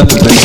Date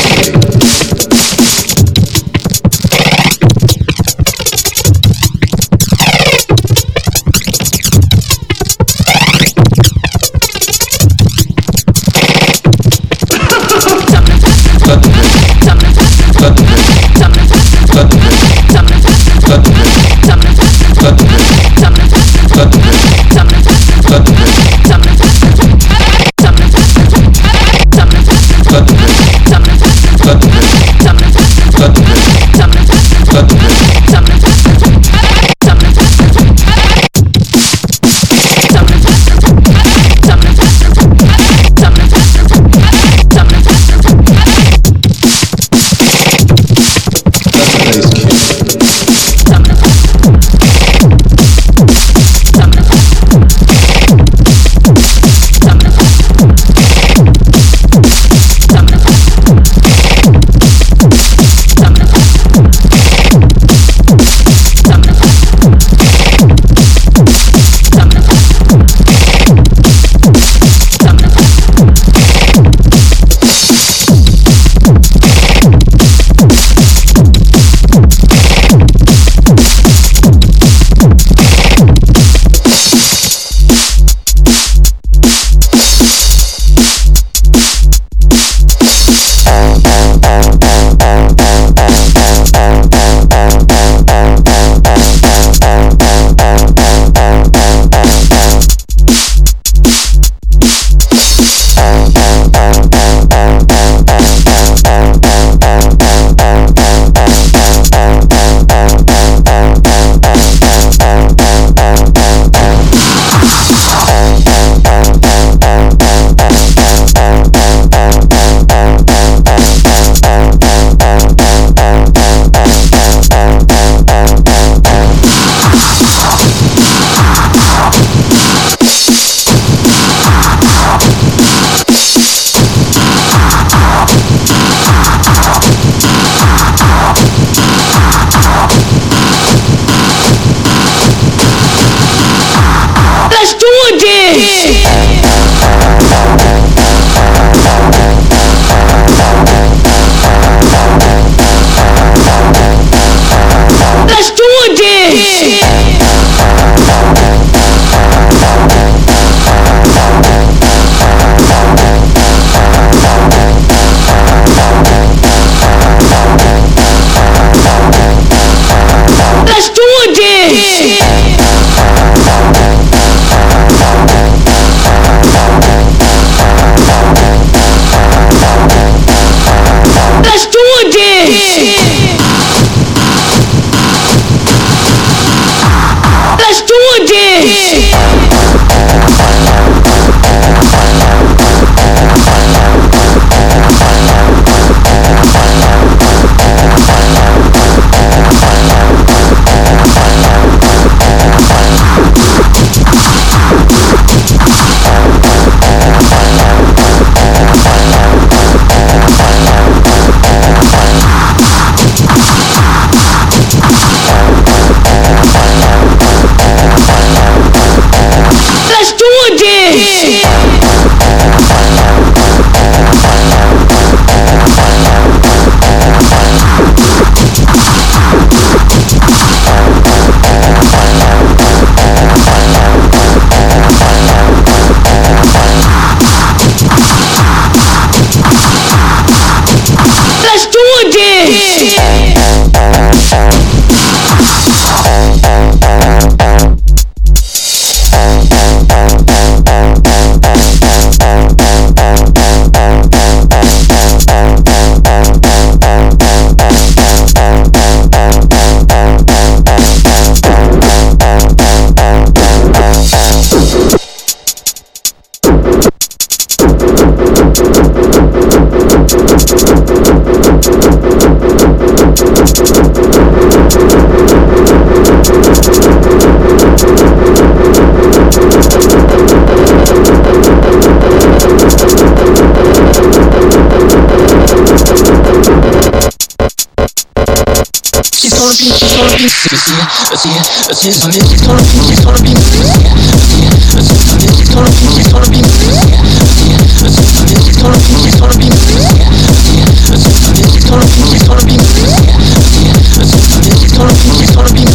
yeah. She's gonna be, she's gonna be, see, see, see, see, I mean, she's gonna be, she's gonna be, see, see, I mean, she's gonna be, she's gonna be, see, see, I mean, she's gonna be, she's gonna be, see, see, I mean, she's gonna be, she's gonna be, see, see, I mean, she's gonna be, she's gonna be,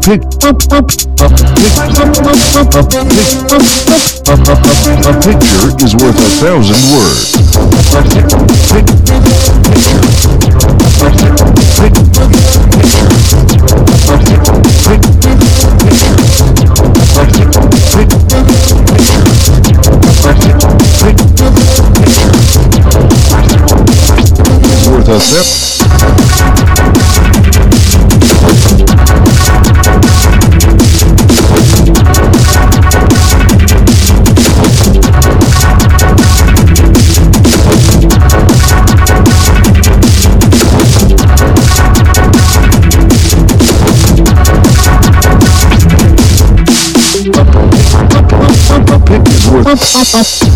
a picture is worth a thousand words. A pic- pic- Good.